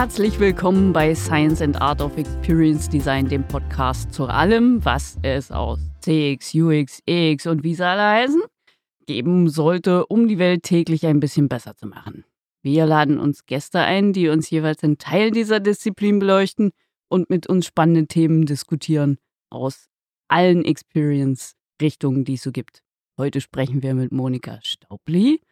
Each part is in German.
Herzlich willkommen bei Science and Art of Experience Design, dem Podcast zu allem, was es aus CX, UX, EX und wie sie alle heißen, geben sollte, um die Welt täglich ein bisschen besser zu machen. Wir laden uns Gäste ein, die uns jeweils einen Teil dieser Disziplin beleuchten und mit uns spannende Themen diskutieren aus allen Experience-Richtungen, die es so gibt. Heute sprechen wir mit Monika Staubli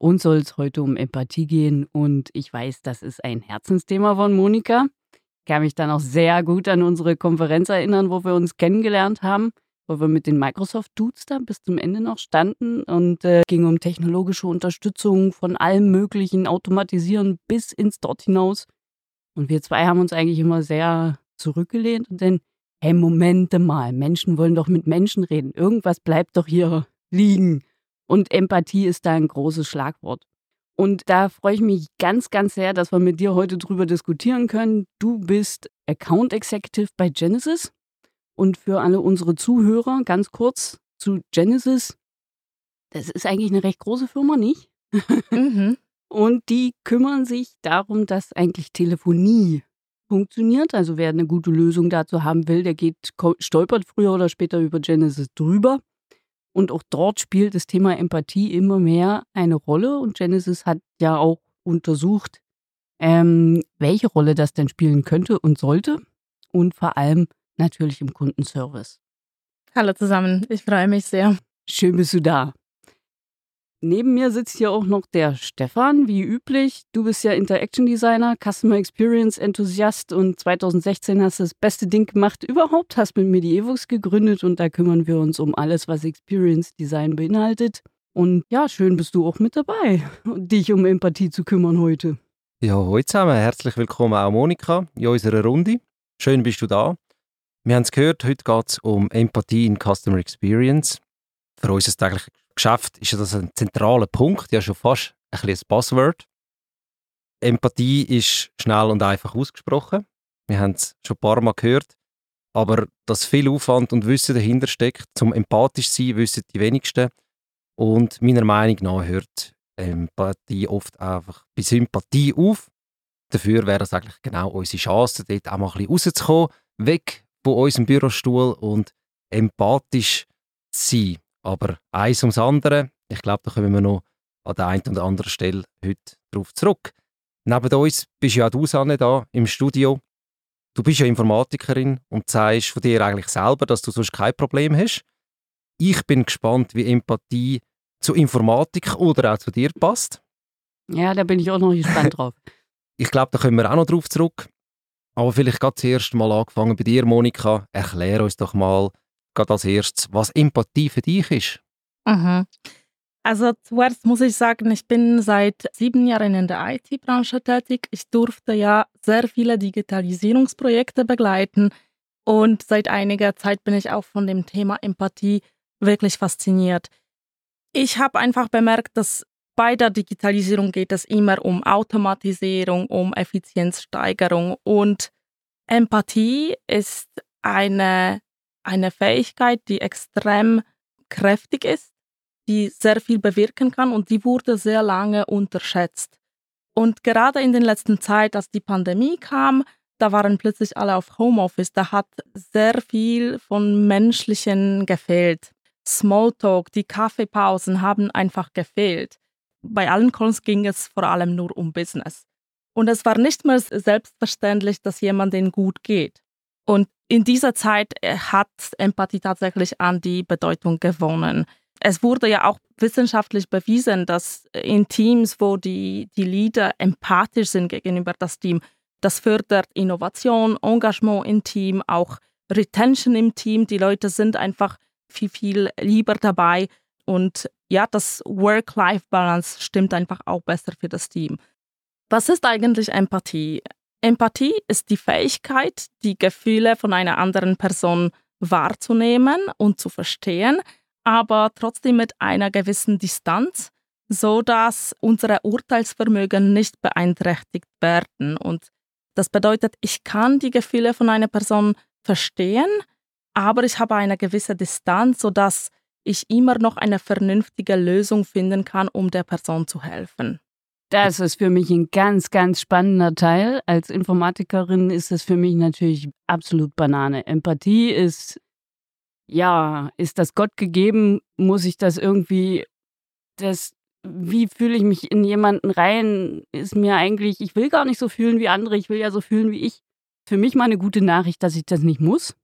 uns soll es heute um Empathie gehen und ich weiß, das ist ein Herzensthema von Monika. Ich kann mich dann auch sehr gut an unsere Konferenz erinnern, wo wir uns kennengelernt haben, wo wir mit den Microsoft Dudes da bis zum Ende noch standen und äh, ging um technologische Unterstützung von allem möglichen Automatisieren bis ins Dort hinaus. Und wir zwei haben uns eigentlich immer sehr zurückgelehnt und dann, hey, Momente mal, Menschen wollen doch mit Menschen reden. Irgendwas bleibt doch hier liegen. Und Empathie ist da ein großes Schlagwort. Und da freue ich mich ganz, ganz sehr, dass wir mit dir heute drüber diskutieren können. Du bist Account Executive bei Genesis. Und für alle unsere Zuhörer ganz kurz zu Genesis. Das ist eigentlich eine recht große Firma, nicht? Mhm. Und die kümmern sich darum, dass eigentlich Telefonie funktioniert. Also wer eine gute Lösung dazu haben will, der geht, stolpert früher oder später über Genesis drüber. Und auch dort spielt das Thema Empathie immer mehr eine Rolle. Und Genesis hat ja auch untersucht, ähm, welche Rolle das denn spielen könnte und sollte. Und vor allem natürlich im Kundenservice. Hallo zusammen, ich freue mich sehr. Schön bist du da. Neben mir sitzt hier auch noch der Stefan, wie üblich. Du bist ja Interaction Designer, Customer Experience Enthusiast und 2016 hast du das beste Ding gemacht überhaupt, hast mit Medievux gegründet und da kümmern wir uns um alles, was Experience Design beinhaltet. Und ja, schön bist du auch mit dabei, dich um Empathie zu kümmern heute. Ja, hallo zusammen, herzlich willkommen auch Monika in unserer Runde. Schön bist du da. Wir haben es gehört, heute geht es um Empathie in Customer Experience. Für uns ist eigentlich Geschäft ist das ein zentraler Punkt, ja schon fast ein bisschen ein Passwort. Empathie ist schnell und einfach ausgesprochen. Wir haben es schon ein paar Mal gehört. Aber dass viel Aufwand und Wissen dahinter steckt, zum empathisch zu sein, wissen die wenigsten. Und meiner Meinung nach hört Empathie oft einfach bei Sympathie auf. Dafür wäre das eigentlich genau unsere Chance, dort auch mal ein bisschen rauszukommen, weg von unserem Bürostuhl und empathisch zu sein. Aber eins ums andere, ich glaube, da kommen wir noch an der einen oder anderen Stelle heute darauf zurück. Neben uns bist ja auch du, Sanne, da im Studio. Du bist ja Informatikerin und sagst von dir eigentlich selber, dass du sonst kein Problem hast. Ich bin gespannt, wie Empathie zu Informatik oder auch zu dir passt. Ja, da bin ich auch noch gespannt drauf. ich glaube, da kommen wir auch noch drauf zurück. Aber vielleicht gerade zuerst mal angefangen bei dir, Monika. Erklär uns doch mal, gerade als erstes, was Empathie für dich ist. Mhm. Also zuerst muss ich sagen, ich bin seit sieben Jahren in der IT-Branche tätig. Ich durfte ja sehr viele Digitalisierungsprojekte begleiten und seit einiger Zeit bin ich auch von dem Thema Empathie wirklich fasziniert. Ich habe einfach bemerkt, dass bei der Digitalisierung geht es immer um Automatisierung, um Effizienzsteigerung und Empathie ist eine eine Fähigkeit, die extrem kräftig ist, die sehr viel bewirken kann und die wurde sehr lange unterschätzt. Und gerade in den letzten Zeit, als die Pandemie kam, da waren plötzlich alle auf Homeoffice, da hat sehr viel von Menschlichen gefehlt. Smalltalk, die Kaffeepausen haben einfach gefehlt. Bei allen Calls ging es vor allem nur um Business. Und es war nicht mehr selbstverständlich, dass jemandem gut geht. Und in dieser Zeit äh, hat Empathie tatsächlich an die Bedeutung gewonnen. Es wurde ja auch wissenschaftlich bewiesen, dass in Teams, wo die, die Leader empathisch sind gegenüber das Team, das fördert Innovation, Engagement im Team, auch Retention im Team. Die Leute sind einfach viel, viel lieber dabei. Und ja, das Work-Life-Balance stimmt einfach auch besser für das Team. Was ist eigentlich Empathie? Empathie ist die Fähigkeit, die Gefühle von einer anderen Person wahrzunehmen und zu verstehen, aber trotzdem mit einer gewissen Distanz, so dass unsere Urteilsvermögen nicht beeinträchtigt werden. Und das bedeutet, ich kann die Gefühle von einer Person verstehen, aber ich habe eine gewisse Distanz, so dass ich immer noch eine vernünftige Lösung finden kann, um der Person zu helfen. Das ist für mich ein ganz, ganz spannender Teil. Als Informatikerin ist es für mich natürlich absolut Banane. Empathie ist, ja, ist das Gott gegeben? Muss ich das irgendwie, das, wie fühle ich mich in jemanden rein? Ist mir eigentlich, ich will gar nicht so fühlen wie andere, ich will ja so fühlen wie ich. Für mich mal eine gute Nachricht, dass ich das nicht muss.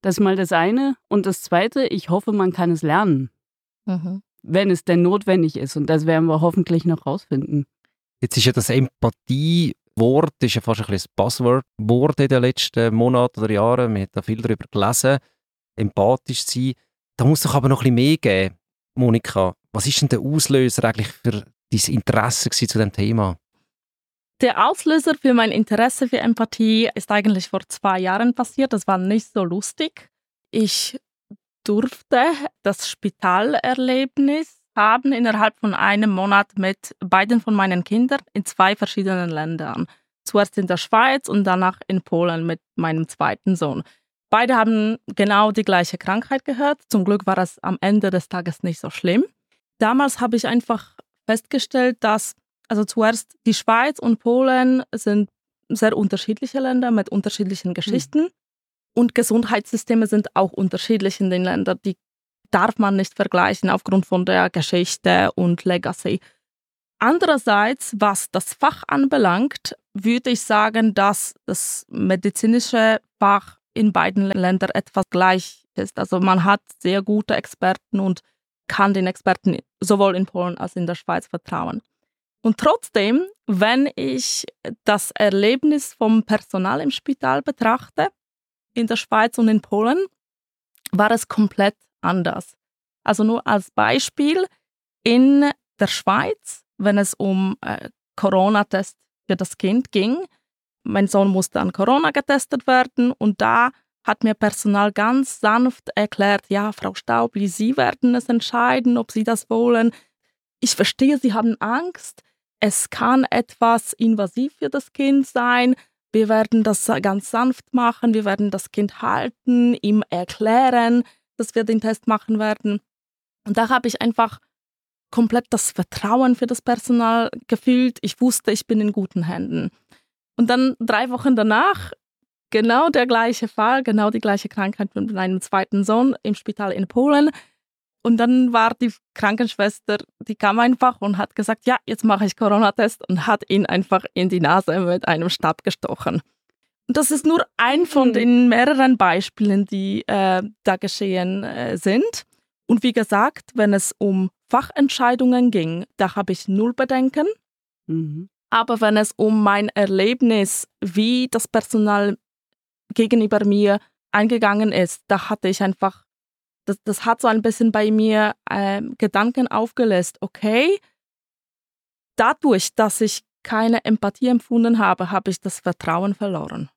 Das ist mal das eine. Und das zweite, ich hoffe, man kann es lernen. Mhm wenn es denn notwendig ist. Und das werden wir hoffentlich noch rausfinden. Jetzt ist ja das Empathie-Wort ist ja fast ein bisschen das Buzzword in den letzten Monaten oder Jahren. Man hat da viel darüber gelesen. Empathisch sein. Da muss doch aber noch ein bisschen mehr geben. Monika, was ist denn der Auslöser eigentlich für dein Interesse zu diesem Thema? Der Auslöser für mein Interesse für Empathie ist eigentlich vor zwei Jahren passiert. Das war nicht so lustig. Ich durfte das Spitalerlebnis haben innerhalb von einem Monat mit beiden von meinen Kindern in zwei verschiedenen Ländern. Zuerst in der Schweiz und danach in Polen mit meinem zweiten Sohn. Beide haben genau die gleiche Krankheit gehört. Zum Glück war es am Ende des Tages nicht so schlimm. Damals habe ich einfach festgestellt, dass also zuerst die Schweiz und Polen sind sehr unterschiedliche Länder mit unterschiedlichen hm. Geschichten. Mhm. Und Gesundheitssysteme sind auch unterschiedlich in den Ländern. Die darf man nicht vergleichen aufgrund von der Geschichte und Legacy. Andererseits, was das Fach anbelangt, würde ich sagen, dass das medizinische Fach in beiden Ländern etwas gleich ist. Also man hat sehr gute Experten und kann den Experten sowohl in Polen als in der Schweiz vertrauen. Und trotzdem, wenn ich das Erlebnis vom Personal im Spital betrachte, in der Schweiz und in Polen war es komplett anders. Also nur als Beispiel, in der Schweiz, wenn es um äh, Corona-Test für das Kind ging, mein Sohn musste an Corona getestet werden und da hat mir Personal ganz sanft erklärt, ja, Frau Staubli, Sie werden es entscheiden, ob Sie das wollen. Ich verstehe, Sie haben Angst. Es kann etwas invasiv für das Kind sein. Wir werden das ganz sanft machen, wir werden das Kind halten, ihm erklären, dass wir den Test machen werden. Und da habe ich einfach komplett das Vertrauen für das Personal gefühlt. Ich wusste, ich bin in guten Händen. Und dann drei Wochen danach, genau der gleiche Fall, genau die gleiche Krankheit mit meinem zweiten Sohn im Spital in Polen. Und dann war die Krankenschwester, die kam einfach und hat gesagt, ja, jetzt mache ich Corona-Test und hat ihn einfach in die Nase mit einem Stab gestochen. Und das ist nur ein von mhm. den mehreren Beispielen, die äh, da geschehen äh, sind. Und wie gesagt, wenn es um Fachentscheidungen ging, da habe ich null Bedenken. Mhm. Aber wenn es um mein Erlebnis, wie das Personal gegenüber mir eingegangen ist, da hatte ich einfach das, das hat so ein bisschen bei mir äh, Gedanken aufgelöst. Okay, dadurch, dass ich keine Empathie empfunden habe, habe ich das Vertrauen verloren.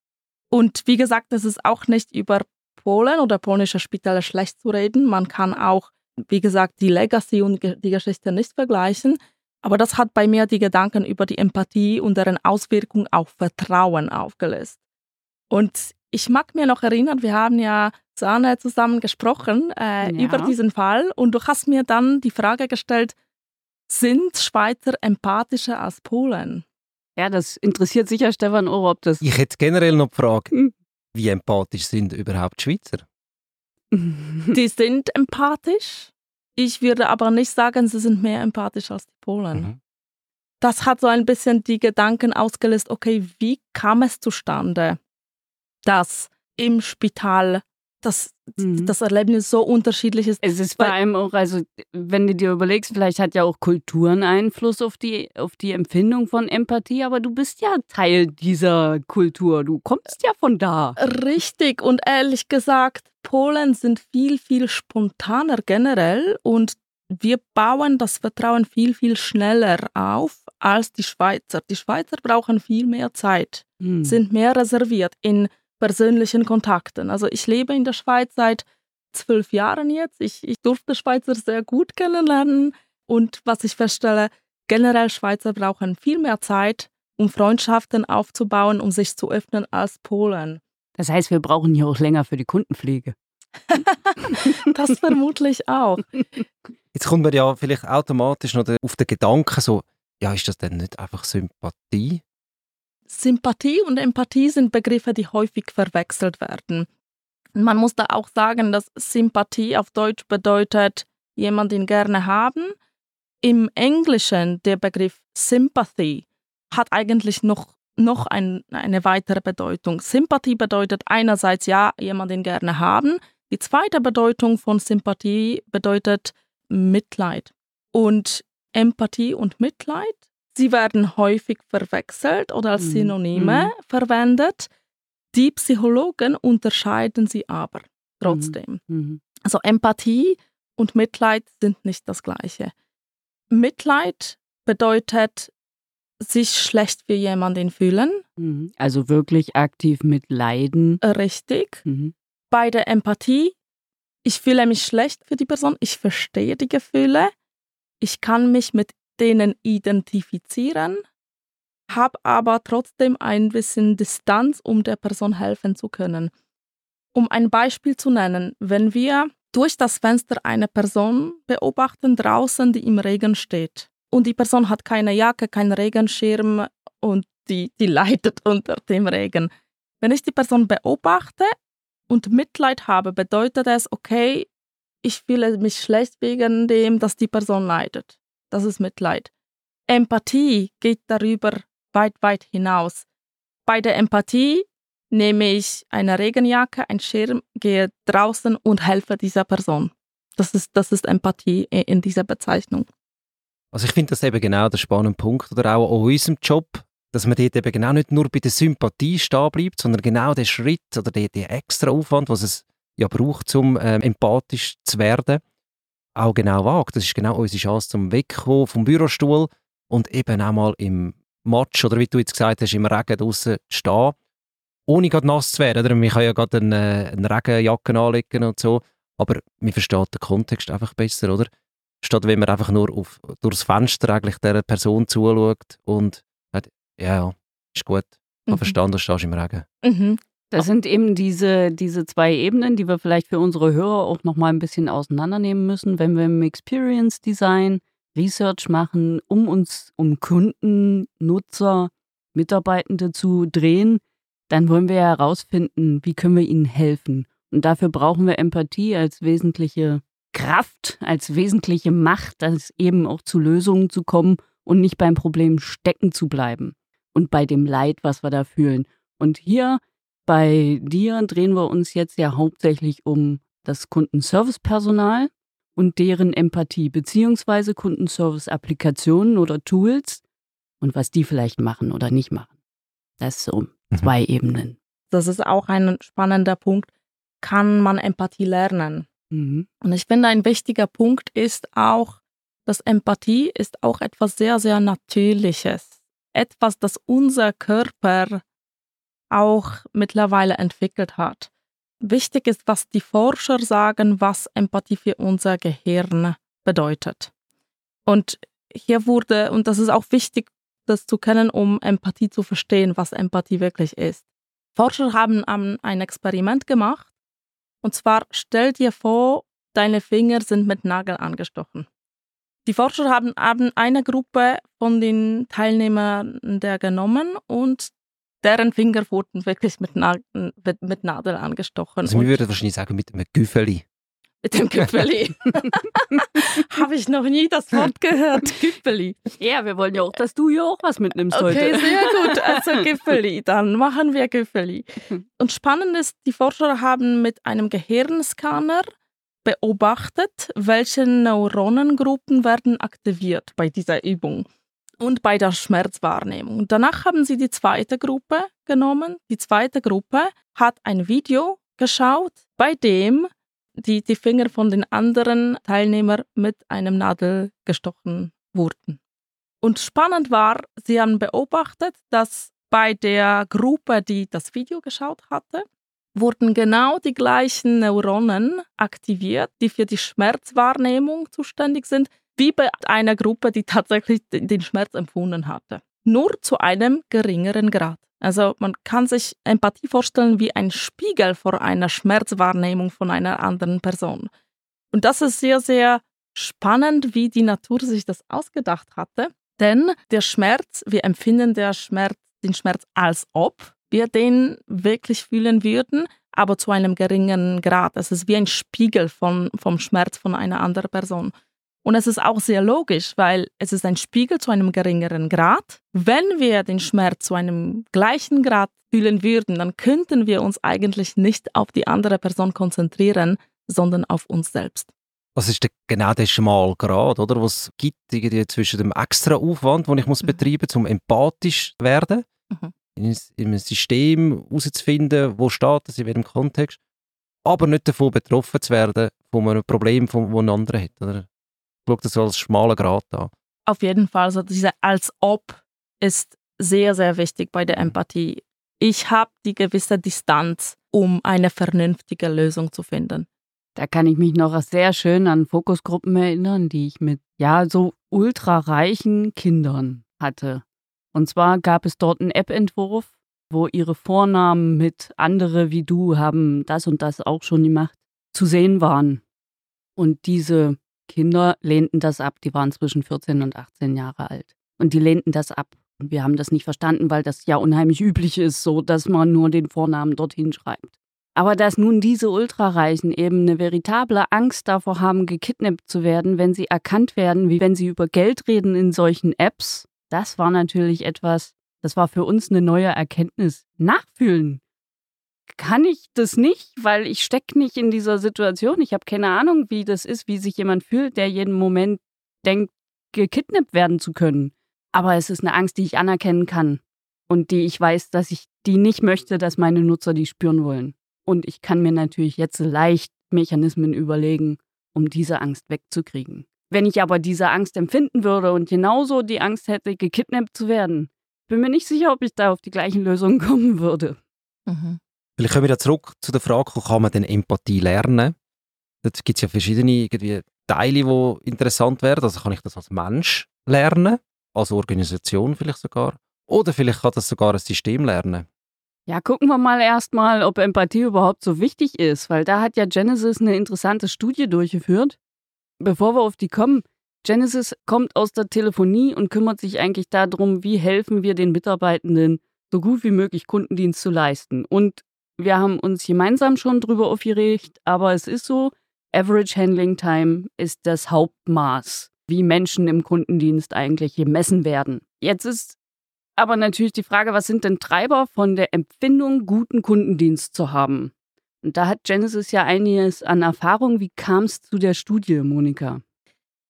Und wie gesagt, es ist auch nicht über Polen oder polnische Spitäler schlecht zu reden. Man kann auch, wie gesagt, die Legacy und die Geschichte nicht vergleichen. Aber das hat bei mir die Gedanken über die Empathie und deren Auswirkung auf Vertrauen aufgelöst. Und ich mag mir noch erinnern, wir haben ja Sahne zusammen gesprochen äh, ja. über diesen Fall und du hast mir dann die Frage gestellt, sind Schweizer empathischer als Polen? Ja, das interessiert sicher Stefan Ohr, ob das... Ich hätte generell noch die Frage, hm. wie empathisch sind überhaupt Schweizer? die sind empathisch. Ich würde aber nicht sagen, sie sind mehr empathisch als die Polen. Mhm. Das hat so ein bisschen die Gedanken ausgelöst, okay, wie kam es zustande, dass im Spital das, mhm. das Erlebnis so unterschiedlich ist. Es ist vor allem auch, also wenn du dir überlegst, vielleicht hat ja auch Kulturen Einfluss auf die, auf die Empfindung von Empathie, aber du bist ja Teil dieser Kultur, du kommst ja von da. Richtig und ehrlich gesagt, Polen sind viel, viel spontaner generell und wir bauen das Vertrauen viel, viel schneller auf als die Schweizer. Die Schweizer brauchen viel mehr Zeit, mhm. sind mehr reserviert in persönlichen Kontakten. Also ich lebe in der Schweiz seit zwölf Jahren jetzt. Ich, ich durfte Schweizer sehr gut kennenlernen und was ich feststelle, generell Schweizer brauchen viel mehr Zeit, um Freundschaften aufzubauen, um sich zu öffnen als Polen. Das heißt, wir brauchen hier auch länger für die Kundenpflege. das vermutlich auch. Jetzt kommt man ja vielleicht automatisch noch auf den Gedanken so, ja, ist das denn nicht einfach Sympathie? Sympathie und Empathie sind Begriffe, die häufig verwechselt werden. Man muss da auch sagen, dass Sympathie auf Deutsch bedeutet, jemanden gerne haben. Im Englischen der Begriff Sympathy hat eigentlich noch, noch ein, eine weitere Bedeutung. Sympathie bedeutet einerseits ja, jemanden gerne haben. Die zweite Bedeutung von Sympathie bedeutet Mitleid. Und Empathie und Mitleid Sie werden häufig verwechselt oder als mhm. Synonyme mhm. verwendet. Die Psychologen unterscheiden sie aber trotzdem. Mhm. mhm. Also Empathie und Mitleid sind nicht das gleiche. Mitleid bedeutet sich schlecht für jemanden fühlen. Mhm. Also wirklich aktiv mitleiden. Richtig. Mhm. Bei der Empathie, ich fühle mich schlecht für die Person, ich verstehe die Gefühle, ich kann mich mit denen identifizieren, habe aber trotzdem ein bisschen Distanz, um der Person helfen zu können. Um ein Beispiel zu nennen, wenn wir durch das Fenster eine Person beobachten draußen, die im Regen steht und die Person hat keine Jacke, keinen Regenschirm und die, die leidet unter dem Regen. Wenn ich die Person beobachte und Mitleid habe, bedeutet es, okay, ich fühle mich schlecht wegen dem, dass die Person leidet das ist Mitleid. Empathie geht darüber weit, weit hinaus. Bei der Empathie nehme ich eine Regenjacke, einen Schirm, gehe draußen und helfe dieser Person. Das ist, das ist Empathie in dieser Bezeichnung. Also ich finde das eben genau der spannende Punkt oder auch an unserem Job, dass man dort eben genau nicht nur bei der Sympathie stehen bleibt, sondern genau den Schritt oder den, den extra Aufwand, was es ja braucht, um ähm, empathisch zu werden, auch genau wagt. Das ist genau unsere Chance zum Wegkommen vom Bürostuhl und eben auch mal im Matsch oder wie du jetzt gesagt hast, im Regen draußen stehen, ohne gerade nass zu werden. Oder? Man kann ja gerade eine, eine Regenjacke anlegen und so, aber man versteht den Kontext einfach besser, oder? Statt wenn man einfach nur auf, durchs Fenster eigentlich der Person zuschaut und sagt, ja, ist gut, ich mhm. verstanden, du stehst im Regen. Mhm. Das sind eben diese, diese zwei Ebenen, die wir vielleicht für unsere Hörer auch nochmal ein bisschen auseinandernehmen müssen, wenn wir im Experience Design Research machen, um uns um Kunden, Nutzer, Mitarbeitende zu drehen, dann wollen wir herausfinden, wie können wir ihnen helfen. Und dafür brauchen wir Empathie als wesentliche Kraft, als wesentliche Macht, als eben auch zu Lösungen zu kommen und nicht beim Problem stecken zu bleiben und bei dem Leid, was wir da fühlen. Und hier bei dir drehen wir uns jetzt ja hauptsächlich um das Kundenservice-Personal und deren Empathie beziehungsweise Kundenservice-Applikationen oder Tools und was die vielleicht machen oder nicht machen. Das ist so mhm. zwei Ebenen. Das ist auch ein spannender Punkt. Kann man Empathie lernen? Mhm. Und ich finde, ein wichtiger Punkt ist auch, dass Empathie ist auch etwas sehr, sehr Natürliches. Etwas, das unser Körper auch mittlerweile entwickelt hat. Wichtig ist, was die Forscher sagen, was Empathie für unser Gehirn bedeutet. Und hier wurde, und das ist auch wichtig, das zu kennen, um Empathie zu verstehen, was Empathie wirklich ist. Forscher haben ein Experiment gemacht. Und zwar stell dir vor, deine Finger sind mit Nagel angestochen. Die Forscher haben, eine Gruppe von den Teilnehmern der genommen und deren Finger wurden wirklich mit, Na mit Nadel angestochen. Also, wir würden wahrscheinlich sagen, mit einem Güffeli. Mit dem Güffeli. Habe ich noch nie das Wort gehört. Güffeli. Ja, wir wollen ja auch, dass du hier auch was mitnimmst okay, heute. Okay, sehr gut. Also Güffeli, dann machen wir Güffeli. Und spannend ist, die Forscher haben mit einem Gehirnscanner beobachtet, welche Neuronengruppen werden aktiviert bei dieser Übung und bei der Schmerzwahrnehmung. Danach haben sie die zweite Gruppe genommen. Die zweite Gruppe hat ein Video geschaut, bei dem die, die Finger von den anderen Teilnehmern mit einem Nadel gestochen wurden. Und spannend war, sie haben beobachtet, dass bei der Gruppe, die das Video geschaut hatte, wurden genau die gleichen Neuronen aktiviert, die für die Schmerzwahrnehmung zuständig sind, wie bei einer Gruppe, die tatsächlich den Schmerz empfunden hatte. Nur zu einem geringeren Grad. Also man kann sich Empathie vorstellen wie ein Spiegel vor einer Schmerzwahrnehmung von einer anderen Person. Und das ist sehr, sehr spannend, wie die Natur sich das ausgedacht hatte. Denn der Schmerz, wir empfinden Schmerz, den Schmerz als ob wir den wirklich fühlen würden, aber zu einem geringen Grad. Es ist wie ein Spiegel von, vom Schmerz von einer anderen Person. Und es ist auch sehr logisch, weil es ist ein Spiegel zu einem geringeren Grad. Wenn wir den Schmerz zu einem gleichen Grad fühlen würden, dann könnten wir uns eigentlich nicht auf die andere Person konzentrieren, sondern auf uns selbst. Was ist denn genau der schmale Grad, oder? Was gibt irgendwie zwischen dem extra Aufwand, den ich muss mhm. betreiben muss, um empathisch zu werden, mhm. in, in einem System herauszufinden, wo steht das, in welchem Kontext, aber nicht davon betroffen zu werden von einem Problem, das ein anderer hat. Oder? Ich schaue das so als schmaler Grad an. Auf jeden Fall, also diese als ob ist sehr, sehr wichtig bei der mhm. Empathie. Ich habe die gewisse Distanz, um eine vernünftige Lösung zu finden. Da kann ich mich noch sehr schön an Fokusgruppen erinnern, die ich mit ja so ultrareichen Kindern hatte. Und zwar gab es dort einen App-Entwurf, wo ihre Vornamen mit andere wie du haben das und das auch schon gemacht, zu sehen waren. Und diese Kinder lehnten das ab, die waren zwischen 14 und 18 Jahre alt. Und die lehnten das ab. Und wir haben das nicht verstanden, weil das ja unheimlich üblich ist, so dass man nur den Vornamen dorthin schreibt. Aber dass nun diese Ultrareichen eben eine veritable Angst davor haben, gekidnappt zu werden, wenn sie erkannt werden, wie wenn sie über Geld reden in solchen Apps, das war natürlich etwas, das war für uns eine neue Erkenntnis. Nachfühlen kann ich das nicht, weil ich stecke nicht in dieser Situation. Ich habe keine Ahnung, wie das ist, wie sich jemand fühlt, der jeden Moment denkt, gekidnappt werden zu können. Aber es ist eine Angst, die ich anerkennen kann und die ich weiß, dass ich die nicht möchte, dass meine Nutzer die spüren wollen. Und ich kann mir natürlich jetzt leicht Mechanismen überlegen, um diese Angst wegzukriegen. Wenn ich aber diese Angst empfinden würde und genauso die Angst hätte, gekidnappt zu werden, bin mir nicht sicher, ob ich da auf die gleichen Lösungen kommen würde. Mhm. Vielleicht kommen wir wieder zurück zu der Frage, kann man denn Empathie lernen? Da gibt es ja verschiedene irgendwie Teile, die interessant wären. Also kann ich das als Mensch lernen, als Organisation vielleicht sogar. Oder vielleicht kann das sogar ein System lernen. Ja, gucken wir mal erstmal, ob Empathie überhaupt so wichtig ist, weil da hat ja Genesis eine interessante Studie durchgeführt. Bevor wir auf die kommen, Genesis kommt aus der Telefonie und kümmert sich eigentlich darum, wie helfen wir den Mitarbeitenden, so gut wie möglich Kundendienst zu leisten. Und wir haben uns gemeinsam schon drüber aufgeregt, aber es ist so, Average Handling Time ist das Hauptmaß, wie Menschen im Kundendienst eigentlich gemessen werden. Jetzt ist aber natürlich die Frage, was sind denn Treiber von der Empfindung, guten Kundendienst zu haben? Und da hat Genesis ja einiges an Erfahrung. Wie kam es zu der Studie, Monika?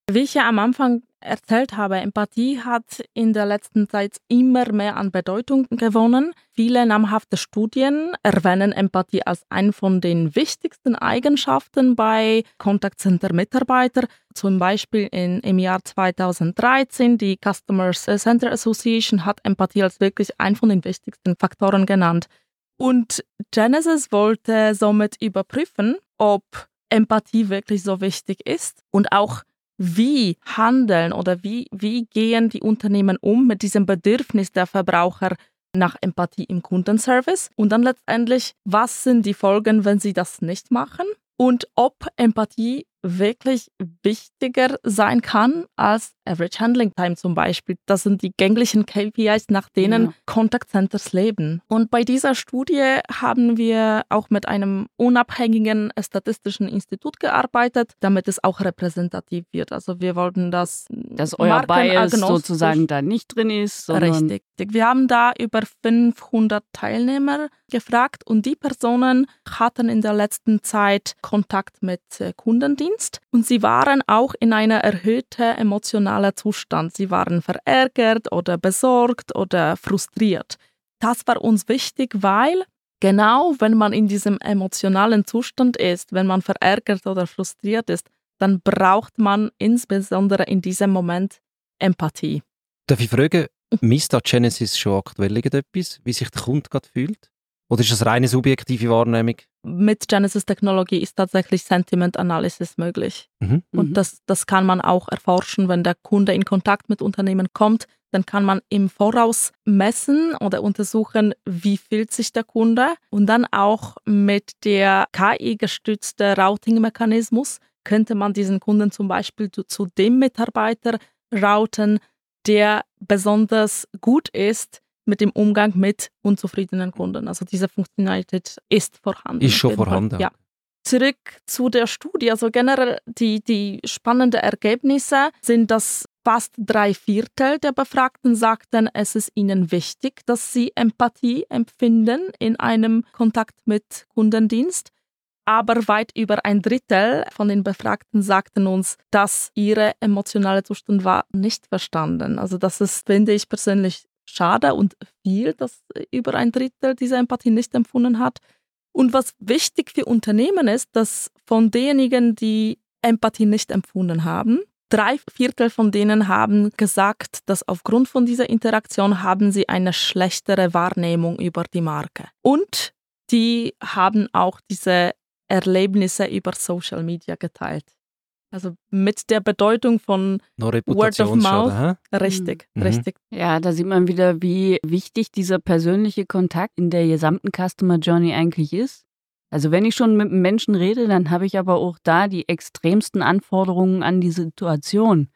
Wie ich ja am Anfang erzählt habe, Empathie hat in der letzten Zeit immer mehr an Bedeutung gewonnen. Viele namhafte Studien erwähnen Empathie als eine von den wichtigsten Eigenschaften bei Kontaktcenter-Mitarbeitern. Zum Beispiel in, im Jahr 2013 die Customer Center Association hat Empathie als wirklich einen von den wichtigsten Faktoren genannt. Und Genesis wollte somit überprüfen, ob Empathie wirklich so wichtig ist und auch wie handeln oder wie, wie gehen die Unternehmen um mit diesem Bedürfnis der Verbraucher nach Empathie im Kundenservice? Und dann letztendlich, was sind die Folgen, wenn sie das nicht machen? Und ob Empathie wirklich wichtiger sein kann als Average Handling Time zum Beispiel. Das sind die gänglichen KPIs, nach denen ja. Contact Centers leben. Und bei dieser Studie haben wir auch mit einem unabhängigen statistischen Institut gearbeitet, damit es auch repräsentativ wird. Also wir wollten das dass euer Bias sozusagen da nicht drin ist. Richtig. Wir haben da über 500 Teilnehmer gefragt und die Personen hatten in der letzten Zeit Kontakt mit äh, Kundendienst und sie waren auch in einer erhöhten emotionalen Zustand. Sie waren verärgert oder besorgt oder frustriert. Das war uns wichtig, weil genau wenn man in diesem emotionalen Zustand ist, wenn man verärgert oder frustriert ist, dann braucht man insbesondere in diesem Moment Empathie. Darf ich fragen, misst da Genesis schon aktuell irgendetwas, wie sich der Kunde gerade fühlt? Oder ist das reine subjektive Wahrnehmung? Mit Genesis-Technologie ist tatsächlich Sentiment Analysis möglich. Mhm. Und mhm. das, das kann man auch erforschen, wenn der Kunde in Kontakt mit Unternehmen kommt. Dann kann man im Voraus messen oder untersuchen, wie fühlt sich der Kunde. Und dann auch mit der KI-gestützten Routing-Mechanismus könnte man diesen Kunden zum Beispiel zu, zu dem Mitarbeiter routen, der besonders gut ist mit dem Umgang mit unzufriedenen Kunden. Also diese Funktionalität ist vorhanden. Ist schon vorhanden. Ja. Zurück zu der Studie. Also generell die, die spannenden Ergebnisse sind, dass fast drei Viertel der Befragten sagten, es ist ihnen wichtig, dass sie Empathie empfinden in einem Kontakt mit Kundendienst. Aber weit über ein Drittel von den Befragten sagten uns, dass ihre emotionale Zustand war nicht verstanden. Also das ist, finde ich persönlich schade und viel, dass über ein Drittel diese Empathie nicht empfunden hat. Und was wichtig für Unternehmen ist, dass von denjenigen, die Empathie nicht empfunden haben, drei Viertel von denen haben gesagt, dass aufgrund von dieser Interaktion haben sie eine schlechtere Wahrnehmung über die Marke. Und die haben auch diese Erlebnisse über Social Media geteilt. Also mit der Bedeutung von Word of Mouth. Hä? Richtig, mhm. richtig. Ja, da sieht man wieder, wie wichtig dieser persönliche Kontakt in der gesamten Customer Journey eigentlich ist. Also wenn ich schon mit einem Menschen rede, dann habe ich aber auch da die extremsten Anforderungen an die Situation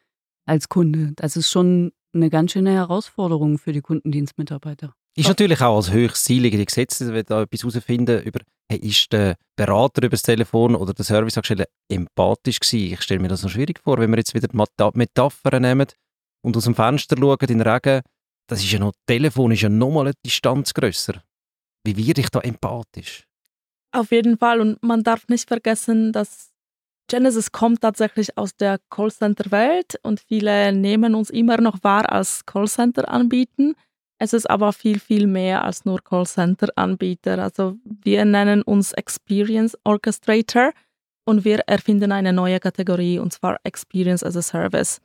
als Kunde. Das ist schon eine ganz schöne Herausforderung für die Kundendienstmitarbeiter. Ist natürlich auch als höchstes Ziel wenn da etwas herausfinden über, hey, ist der Berater über das Telefon oder der Serviceangestellte empathisch gewesen? Ich stelle mir das noch schwierig vor, wenn wir jetzt wieder die Metaphern nehmen und aus dem Fenster schauen in den Regen, das ist ja noch, Telefon ist ja nochmal eine Distanz grösser. Wie werde ich da empathisch? Auf jeden Fall und man darf nicht vergessen, dass Genesis kommt tatsächlich aus der Callcenter-Welt und viele nehmen uns immer noch wahr als Callcenter anbieten. Es ist aber viel, viel mehr als nur Callcenter-Anbieter. Also wir nennen uns Experience Orchestrator und wir erfinden eine neue Kategorie und zwar Experience as a Service.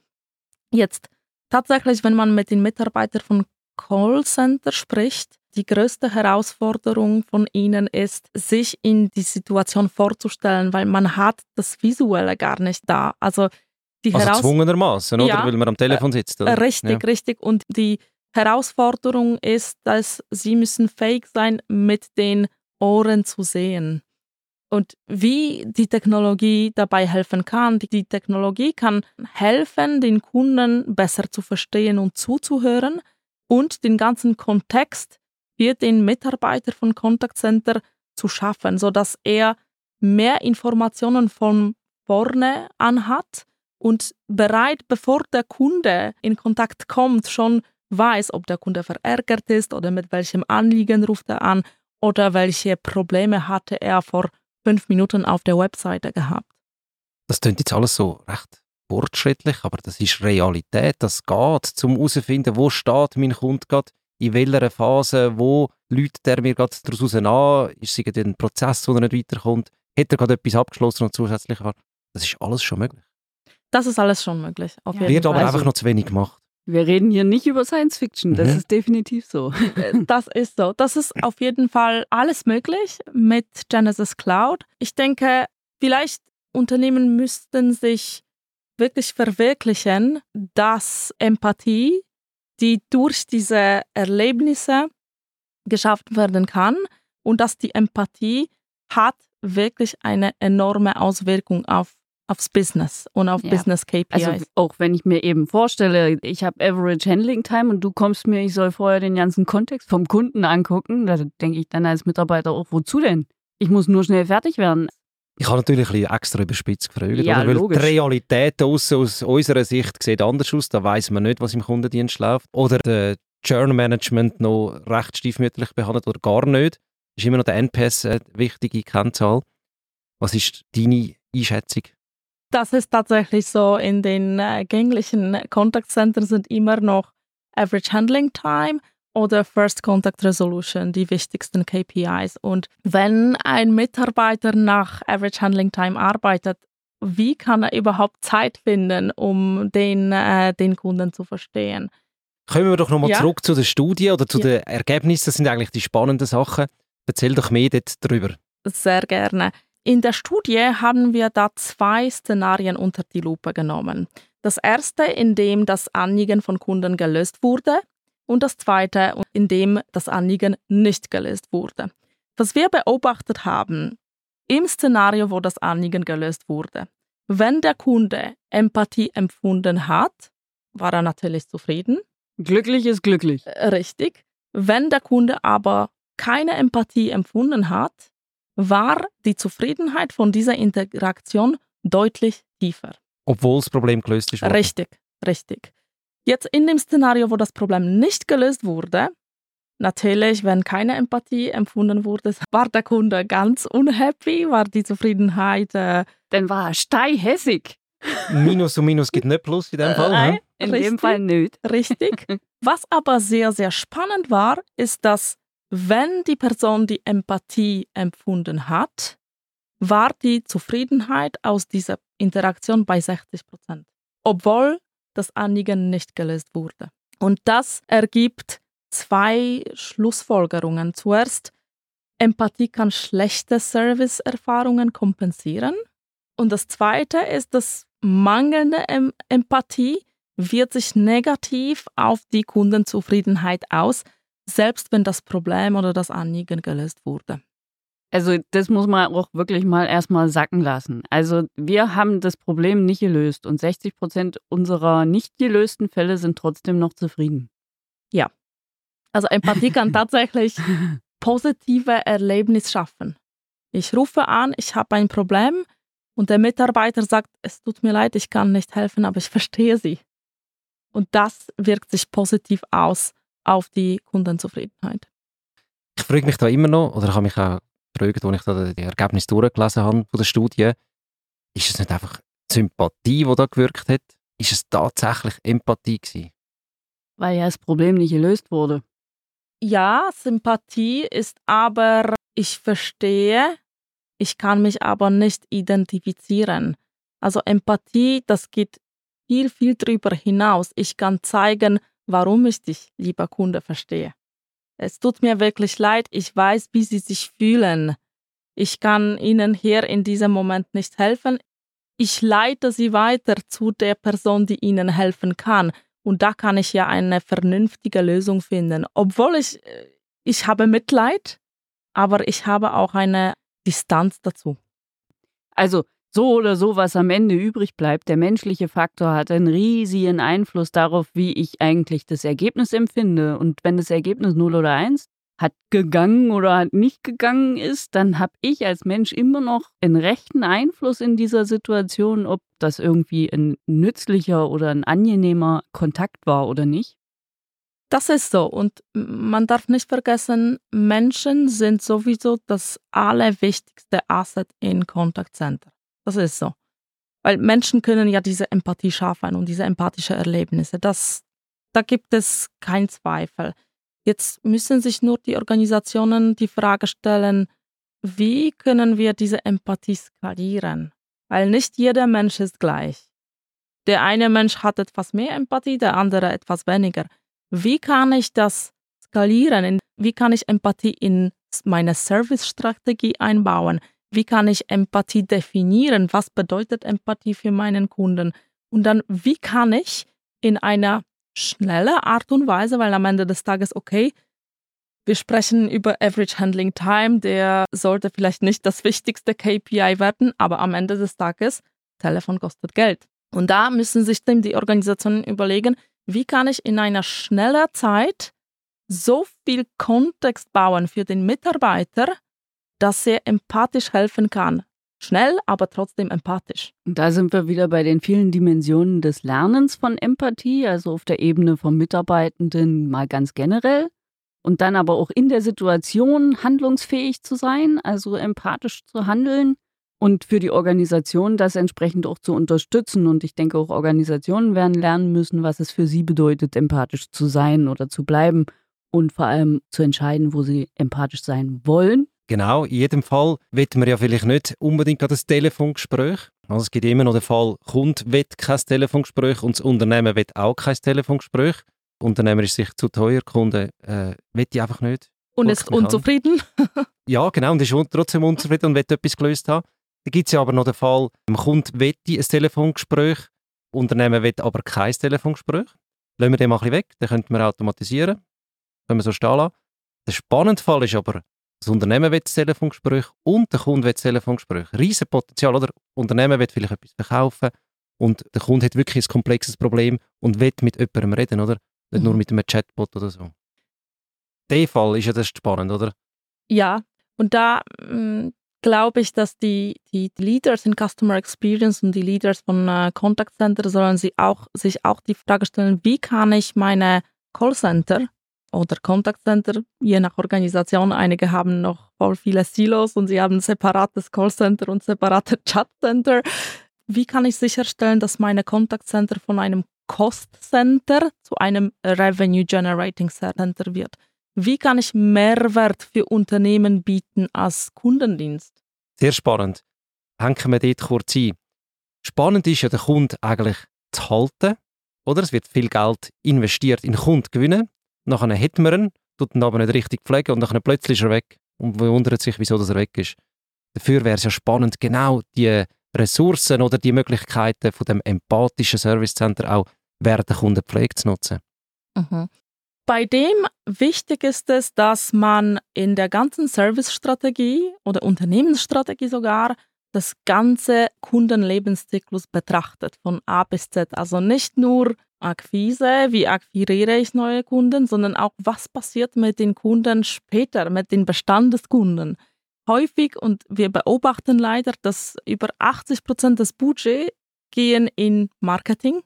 Jetzt tatsächlich, wenn man mit den Mitarbeitern von Callcenter spricht, die größte Herausforderung von ihnen ist, sich in die Situation vorzustellen, weil man hat das Visuelle gar nicht da. Also die also gezwungenermaßen, oder? Ja, weil man am Telefon sitzt. Oder? Richtig, ja. richtig. Und die Herausforderung ist, dass sie müssen fähig sein, mit den Ohren zu sehen. Und wie die Technologie dabei helfen kann, die Technologie kann helfen, den Kunden besser zu verstehen und zuzuhören und den ganzen Kontext für den Mitarbeiter von Contact Center zu schaffen, sodass er mehr Informationen von vorne anhat und bereit, bevor der Kunde in Kontakt kommt, schon weiß, ob der Kunde verärgert ist oder mit welchem Anliegen ruft er an oder welche Probleme hatte er vor fünf Minuten auf der Webseite gehabt. Das klingt jetzt alles so recht fortschrittlich, aber das ist Realität. Das geht, zum herauszufinden, wo steht mein Kunde gerade, in welcher Phase, wo läutet er mir gerade daraus an, ist es ein Prozess, wo er nicht weiterkommt, hat er gerade etwas abgeschlossen und zusätzlich war. Das ist alles schon möglich. Das ist alles schon möglich. Auf ja. Wird aber einfach noch zu wenig gemacht. Wir reden hier nicht über Science Fiction, das mhm. ist definitiv so. Äh, das ist so. Das ist auf jeden Fall alles möglich mit Genesis Cloud. Ich denke, vielleicht Unternehmen müssten sich wirklich verwirklichen, dass Empathie, die durch diese Erlebnisse geschafft werden kann und dass die Empathie hat wirklich eine enorme Auswirkung auf aufs Business und auf ja. Business KPIs. Also auch wenn ich mir eben vorstelle, ich habe Average Handling Time und du kommst mir, ich soll vorher den ganzen Kontext vom Kunden angucken, da denke ich dann als Mitarbeiter auch, wozu denn? Ich muss nur schnell fertig werden. Ich habe natürlich ein bisschen extra überspitzt gefragt, ja, oder? weil logisch. die Realität aus, aus unserer Sicht sieht anders aus. Da weiß man nicht, was im Kundendienst läuft. Oder der Churn Management noch recht stiefmütterlich behandelt oder gar nicht. Ist immer noch der NPS eine wichtige Kennzahl. Was ist deine Einschätzung? Das ist tatsächlich so. In den äh, gänglichen Kontaktzentren sind immer noch Average Handling Time oder First Contact Resolution die wichtigsten KPIs. Und wenn ein Mitarbeiter nach Average Handling Time arbeitet, wie kann er überhaupt Zeit finden, um den, äh, den Kunden zu verstehen? Kommen wir doch nochmal ja? zurück zu der Studie oder zu ja. den Ergebnissen. Das sind eigentlich die spannenden Sachen. Erzähl doch mehr darüber. Sehr gerne. In der Studie haben wir da zwei Szenarien unter die Lupe genommen. Das erste, in dem das Anliegen von Kunden gelöst wurde und das zweite, in dem das Anliegen nicht gelöst wurde. Was wir beobachtet haben, im Szenario, wo das Anliegen gelöst wurde, wenn der Kunde Empathie empfunden hat, war er natürlich zufrieden. Glücklich ist glücklich. Richtig. Wenn der Kunde aber keine Empathie empfunden hat, war die Zufriedenheit von dieser Interaktion deutlich tiefer. Obwohl das Problem gelöst ist. Richtig, richtig. Jetzt in dem Szenario, wo das Problem nicht gelöst wurde, natürlich, wenn keine Empathie empfunden wurde, war der Kunde ganz unhappy, war die Zufriedenheit. Äh, Dann war er steihässig. Minus und Minus gibt nicht Plus in dem Fall. Nein, hä? in Richtig. dem Fall nicht. Richtig. Was aber sehr, sehr spannend war, ist, dass wenn die Person die Empathie empfunden hat, war die Zufriedenheit aus dieser Interaktion bei 60 Prozent, obwohl das Anliegen nicht gelöst wurde. Und das ergibt zwei Schlussfolgerungen. Zuerst, Empathie kann schlechte Serviceerfahrungen kompensieren. Und das Zweite ist, dass mangelnde em Empathie wirkt sich negativ auf die Kundenzufriedenheit aus, selbst wenn das Problem oder das Anliegen gelöst wurde. Also das muss man auch wirklich mal erstmal sacken lassen. Also wir haben das Problem nicht gelöst und 60 Prozent unserer nicht gelösten Fälle sind trotzdem noch zufrieden. Also Empathie kann tatsächlich positive Erlebnis schaffen. Ich rufe an, ich habe ein Problem und der Mitarbeiter sagt, es tut mir leid, ich kann nicht helfen, aber ich verstehe Sie. Und das wirkt sich positiv aus auf die Kundenzufriedenheit. Ich frage mich da immer noch, oder ich habe mich auch gefragt, als ich da die Ergebnisse durchgelesen habe von der Studie, ist es nicht einfach Sympathie, die da gewirkt hat? Ist es tatsächlich Empathie gewesen? Weil ja das Problem nicht gelöst wurde. Ja, Sympathie ist aber, ich verstehe, ich kann mich aber nicht identifizieren. Also Empathie, das geht viel, viel drüber hinaus. Ich kann zeigen, warum ich dich, lieber Kunde, verstehe. Es tut mir wirklich leid, ich weiß, wie Sie sich fühlen. Ich kann Ihnen hier in diesem Moment nicht helfen. Ich leite Sie weiter zu der Person, die Ihnen helfen kann. Und da kann ich ja eine vernünftige Lösung finden. Obwohl ich, äh, ich habe Mitleid, aber ich habe auch eine Distanz dazu. Also so oder so, was am Ende übrig bleibt, der menschliche Faktor hat einen riesigen Einfluss darauf, wie ich eigentlich das Ergebnis empfinde. Und wenn das Ergebnis 0 oder 1 hat gegangen oder hat nicht gegangen ist, dann habe ich als Mensch immer noch einen rechten Einfluss in dieser Situation, ob das irgendwie ein nützlicher oder ein angenehmer Kontakt war oder nicht. Das ist so. Und man darf nicht vergessen, Menschen sind sowieso das allerwichtigste Asset in Contact Center. Das ist so. Weil Menschen können ja diese Empathie schaffen und diese empathische Erlebnisse. Das, da gibt es keinen Zweifel. Jetzt müssen sich nur die Organisationen die Frage stellen, wie können wir diese Empathie skalieren? Weil nicht jeder Mensch ist gleich. Der eine Mensch hat etwas mehr Empathie, der andere etwas weniger. Wie kann ich das skalieren? Wie kann ich Empathie in meine Servicestrategie einbauen? Wie kann ich Empathie definieren? Was bedeutet Empathie für meinen Kunden? Und dann, wie kann ich in einer schnellen Art und Weise, weil am Ende des Tages, okay, wir sprechen über Average Handling Time, der sollte vielleicht nicht das wichtigste KPI werden, aber am Ende des Tages, Telefon kostet Geld. Und da müssen sich dann die Organisationen überlegen, wie kann ich in einer schneller Zeit so viel Kontext bauen für den Mitarbeiter, dass er empathisch helfen kann. Schnell, aber trotzdem empathisch. Und da sind wir wieder bei den vielen Dimensionen des Lernens von Empathie, also auf der Ebene vom Mitarbeitenden mal ganz generell. Und dann aber auch in der Situation handlungsfähig zu sein, also empathisch zu handeln und für die Organisation das entsprechend auch zu unterstützen. Und ich denke, auch Organisationen werden lernen müssen, was es für sie bedeutet, empathisch zu sein oder zu bleiben und vor allem zu entscheiden, wo sie empathisch sein wollen Genau, in jedem Fall will man ja vielleicht nicht unbedingt gerade ein Telefongespräch. Also es gibt immer noch den Fall, Kunde will kein Telefongespräch und das Unternehmen will auch kein Telefongespräch. Der Unternehmer ist sich zu teuer, der Kunde äh, will die einfach nicht. Und ist unzufrieden. Ja, genau, und ist trotzdem unzufrieden und will etwas gelöst haben. Dann gibt es ja aber noch den Fall, der Kunde will ein Telefongespräch, das Unternehmen will aber kein Telefongespräch. Lassen wir den mal ein bisschen weg, den könnten wir automatisieren. Können wir so stehen lassen. Der spannende Fall ist aber, das Unternehmen will das Telefongespräch und der Kunde will das Telefongespräch. Riesen Potenzial, oder? Unternehmen will vielleicht etwas verkaufen, und der Kunde hat wirklich ein komplexes Problem und will mit jemandem reden, oder? Nicht mhm. nur mit einem Chatbot oder so. Der Fall ist ja das spannend, oder? Ja, und da mm, glaube ich, dass die, die Leaders in Customer Experience und die Leaders von äh, Contact Center sollen sie auch, sich auch die Frage stellen, wie kann ich meine Callcenter oder Contact Center, je nach Organisation, einige haben noch voll viele Silos und sie haben ein separates Callcenter und separate Chatcenter. Wie kann ich sicherstellen, dass meine Contact Center von einem Cost Center zu einem Revenue Generating Center wird? Wie kann ich Mehrwert für Unternehmen bieten als Kundendienst? Sehr spannend. Hängen wir dort kurz ein. Spannend ist ja, den Kunden eigentlich zu halten. Oder? Es wird viel Geld investiert in Kunden gewinnen. Nachher hat man ihn, tut ihn aber nicht richtig pflegen und dann plötzlich ist er weg. Und wundert sich, wieso er weg ist. Dafür wäre es ja spannend, genau die Ressourcen oder die Möglichkeiten von dem empathischen Service Center auch während der Kundenpflege zu nutzen. Mhm. Bei dem wichtig ist es, dass man in der ganzen Servicestrategie oder Unternehmensstrategie sogar das ganze Kundenlebenszyklus betrachtet, von A bis Z. Also nicht nur Akquise, wie akquiriere ich neue Kunden, sondern auch, was passiert mit den Kunden später, mit den Bestandeskunden. Häufig, und wir beobachten leider, dass über 80 Prozent des Budgets gehen in Marketing,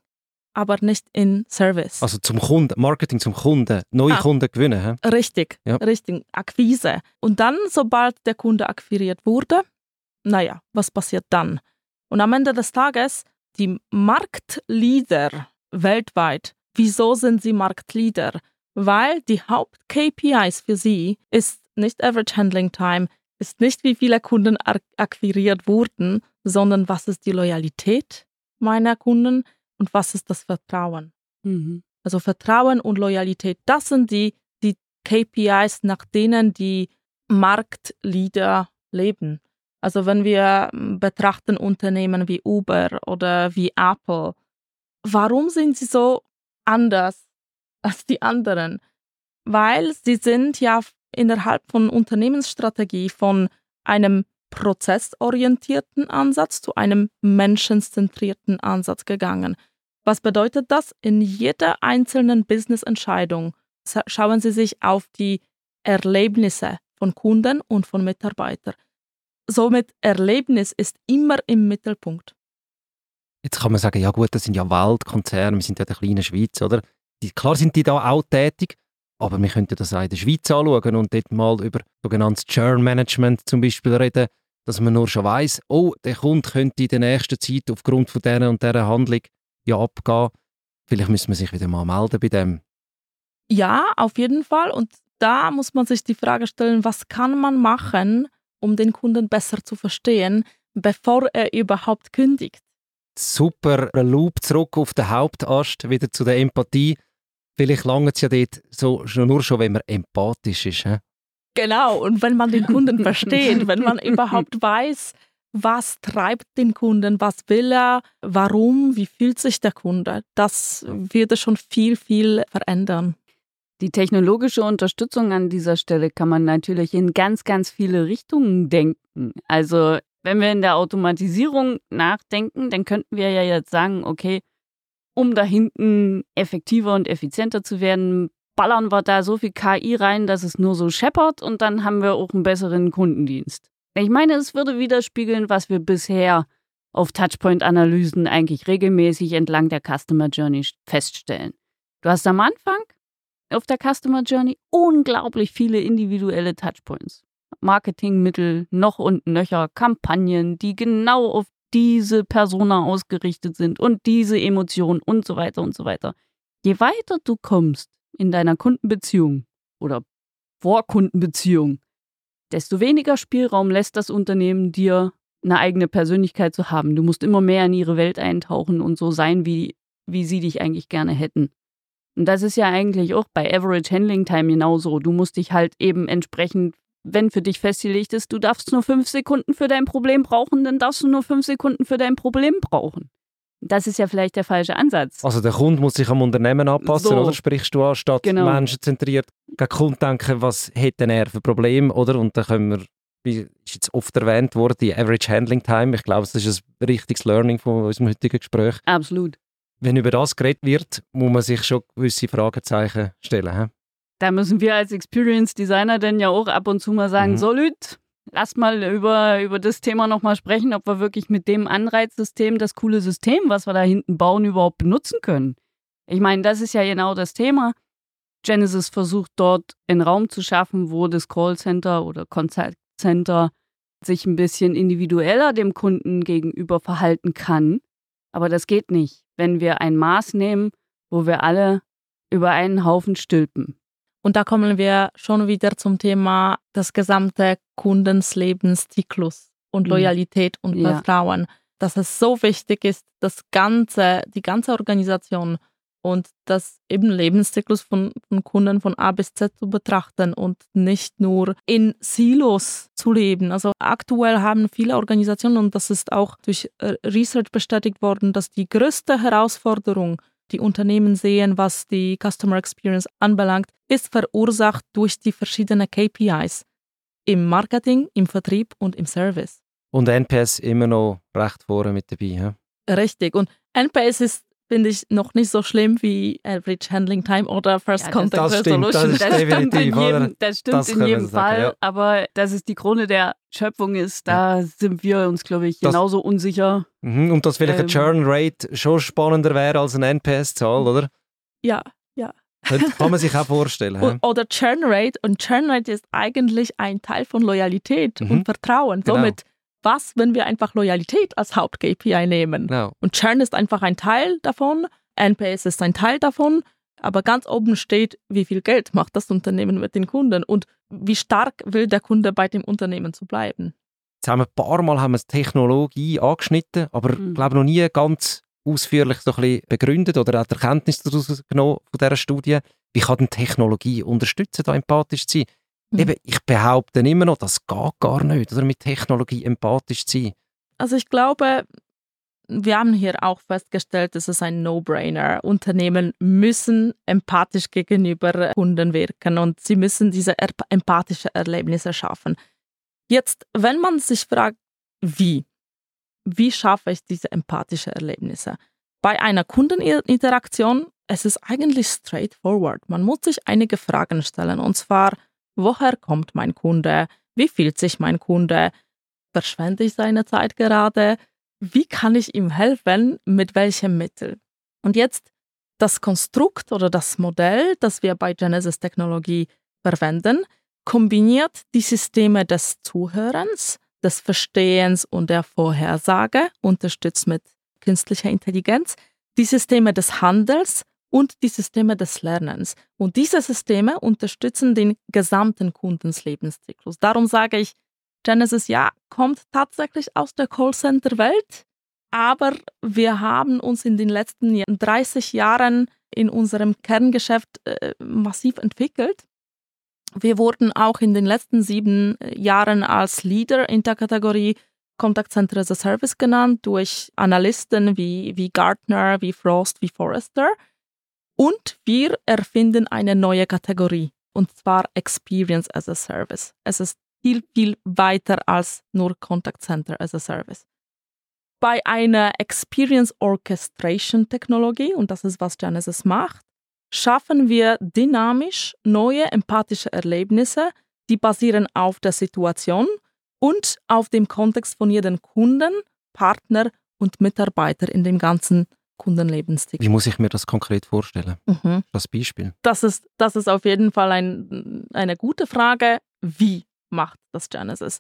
aber nicht in Service. Also zum Kunden, Marketing zum Kunden, neue ah, Kunden gewinnen. He? Richtig, ja. richtig, Akquise. Und dann, sobald der Kunde akquiriert wurde, naja, was passiert dann? Und am Ende des Tages, die Marktleader weltweit, wieso sind sie Marktleader? Weil die Haupt-KPIs für sie ist nicht Average Handling Time, ist nicht wie viele Kunden akquiriert wurden, sondern was ist die Loyalität meiner Kunden, und was ist das Vertrauen. Mhm. Also Vertrauen und Loyalität, das sind die, die KPIs, nach denen die Marktleader leben. Also wenn wir hm, betrachten Unternehmen wie Uber oder wie Apple, warum sind sie so anders als die anderen? Weil sie sind ja innerhalb von Unternehmensstrategie von einem prozessorientierten Ansatz zu einem menschenzentrierten Ansatz gegangen. Was bedeutet das? In jeder einzelnen Business-Entscheidung schauen Sie sich auf die Erlebnisse von Kunden und von Mitarbeitern. Somit Erlebnis ist immer im Mittelpunkt. Jetzt kann man sagen, ja gut, das sind ja Weltkonzerne, wir sind ja der kleine Schweiz, oder? Die, klar sind die da auch tätig, aber wir könnten das auch in der Schweiz anschauen und dort mal über sogenanntes Churn Management zum Beispiel reden, dass man nur schon weiß, oh, der Kunde könnte in der nächsten Zeit aufgrund von dieser und dieser Handlung ja abgehen. Vielleicht müssen wir sich wieder mal melden bei dem. Ja, auf jeden Fall. Und da muss man sich die Frage stellen, was kann man machen, um den Kunden besser zu verstehen, bevor er überhaupt kündigt. Super, Loop zurück auf den Hauptast, wieder zu der Empathie. Vielleicht langt es ja dort so, nur schon, wenn man empathisch ist. He? Genau, und wenn man den Kunden versteht, wenn man überhaupt weiß, was treibt den Kunden, was will er, warum, wie fühlt sich der Kunde. Das würde schon viel, viel verändern. Die technologische Unterstützung an dieser Stelle kann man natürlich in ganz, ganz viele Richtungen denken. Also wenn wir in der Automatisierung nachdenken, dann könnten wir ja jetzt sagen, okay, um da hinten effektiver und effizienter zu werden, ballern wir da so viel KI rein, dass es nur so scheppert und dann haben wir auch einen besseren Kundendienst. Ich meine, es würde widerspiegeln, was wir bisher auf Touchpoint-Analysen eigentlich regelmäßig entlang der Customer Journey feststellen. Du hast am Anfang auf der Customer Journey unglaublich viele individuelle Touchpoints. Marketingmittel, noch und nöcher, Kampagnen, die genau auf diese Persona ausgerichtet sind und diese Emotion und so weiter und so weiter. Je weiter du kommst in deiner Kundenbeziehung oder Vorkundenbeziehung, desto weniger Spielraum lässt das Unternehmen dir, eine eigene Persönlichkeit zu haben. Du musst immer mehr in ihre Welt eintauchen und so sein, wie, wie sie dich eigentlich gerne hätten. Und das ist ja eigentlich auch bei Average Handling Time genauso. Du musst dich halt eben entsprechend, wenn für dich festgelegt ist, du darfst nur fünf Sekunden für dein Problem brauchen, dann darfst du nur fünf Sekunden für dein Problem brauchen. Das ist ja vielleicht der falsche Ansatz. Also der Kunde muss sich am Unternehmen anpassen, so. oder sprichst du an, statt genau. menschenzentriert den Kunden denken, was hätte er für Probleme, oder? Und dann können wir wie ist jetzt oft erwähnt worden, die Average Handling Time. Ich glaube, das ist ein richtiges Learning von unserem heutigen Gespräch. Absolut. Wenn über das geredet wird, muss man sich schon gewisse Fragezeichen stellen. He? Da müssen wir als Experience Designer dann ja auch ab und zu mal sagen, mhm. so Lüt, lass mal über, über das Thema nochmal sprechen, ob wir wirklich mit dem Anreizsystem das coole System, was wir da hinten bauen, überhaupt benutzen können. Ich meine, das ist ja genau das Thema. Genesis versucht dort einen Raum zu schaffen, wo das Callcenter oder Contact Center sich ein bisschen individueller dem Kunden gegenüber verhalten kann. Aber das geht nicht, wenn wir ein Maß nehmen, wo wir alle über einen Haufen stülpen. Und da kommen wir schon wieder zum Thema das gesamte Kundenslebenszyklus und mhm. Loyalität und ja. Vertrauen, dass es so wichtig ist, das ganze, die ganze Organisation und das eben Lebenszyklus von, von, Kunden von A bis Z zu betrachten und nicht nur in Silos zu leben. Also aktuell haben viele Organisationen, und das ist auch durch äh, Research bestätigt worden, dass die größte Herausforderung, die Unternehmen sehen, was die Customer Experience anbelangt, ist verursacht durch die verschiedenen KPIs im Marketing, im Vertrieb und im Service. Und NPS immer noch recht vorne mit dabei. Ja? Richtig. Und NPS ist finde ich noch nicht so schlimm wie Average Handling Time oder First ja, Contact das Resolution. Stimmt, das, das stimmt in jedem, das stimmt das in jedem Fall, sagen, ja. aber dass es die Krone der Schöpfung ist, da ja. sind wir uns, glaube ich, genauso unsicher. Mhm, und dass vielleicht ähm, eine Churn Rate schon spannender wäre als eine NPS-Zahl, oder? Ja, ja. Kann man sich auch vorstellen. oder Churn Rate. Und Churn Rate ist eigentlich ein Teil von Loyalität mhm. und Vertrauen. Genau. Somit was, wenn wir einfach Loyalität als Haupt-KPI nehmen? No. Und Churn ist einfach ein Teil davon, NPS ist ein Teil davon, aber ganz oben steht, wie viel Geld macht das Unternehmen mit den Kunden und wie stark will der Kunde bei dem Unternehmen zu bleiben. Jetzt haben wir ein paar Mal haben wir Technologie angeschnitten, aber mhm. ich glaube noch nie ganz ausführlich so ein bisschen begründet oder auch die Erkenntnis daraus genommen von dieser Studie. Wie kann denn Technologie unterstützen, da empathisch zu sein? Mhm. Eben, ich behaupte immer noch, das geht gar nicht, oder mit Technologie empathisch zu sein. Also ich glaube, wir haben hier auch festgestellt, es ist ein No-Brainer. Unternehmen müssen empathisch gegenüber Kunden wirken und sie müssen diese empathische Erlebnisse schaffen. Jetzt, wenn man sich fragt, wie, wie schaffe ich diese empathische Erlebnisse? Bei einer Kundeninteraktion, es ist eigentlich straightforward. Man muss sich einige Fragen stellen und zwar, Woher kommt mein Kunde? Wie fühlt sich mein Kunde? Verschwende ich seine Zeit gerade? Wie kann ich ihm helfen? Mit welchem Mittel? Und jetzt das Konstrukt oder das Modell, das wir bei Genesis Technologie verwenden, kombiniert die Systeme des Zuhörens, des Verstehens und der Vorhersage, unterstützt mit künstlicher Intelligenz, die Systeme des Handels und die Systeme des Lernens. Und diese Systeme unterstützen den gesamten Kundenslebenszyklus. Darum sage ich, Genesis ja kommt tatsächlich aus der Callcenter-Welt, aber wir haben uns in den letzten 30 Jahren in unserem Kerngeschäft äh, massiv entwickelt. Wir wurden auch in den letzten sieben äh, Jahren als Leader in der Kategorie Contact Center as a Service genannt durch Analysten wie, wie Gartner, wie Frost, wie Forrester. Und wir erfinden eine neue Kategorie, und zwar Experience as a Service. Es ist viel, viel weiter als nur Contact Center as a Service. Bei einer Experience Orchestration Technologie, und das ist, was Genesis macht, schaffen wir dynamisch neue empathische Erlebnisse, die basieren auf der Situation und auf dem Kontext von jedem Kunden, Partner und Mitarbeiter in dem ganzen Kundenlebensstil. Wie muss ich mir das konkret vorstellen? Mhm. Das Beispiel. Das ist, das ist auf jeden Fall ein, eine gute Frage. Wie macht das Genesis?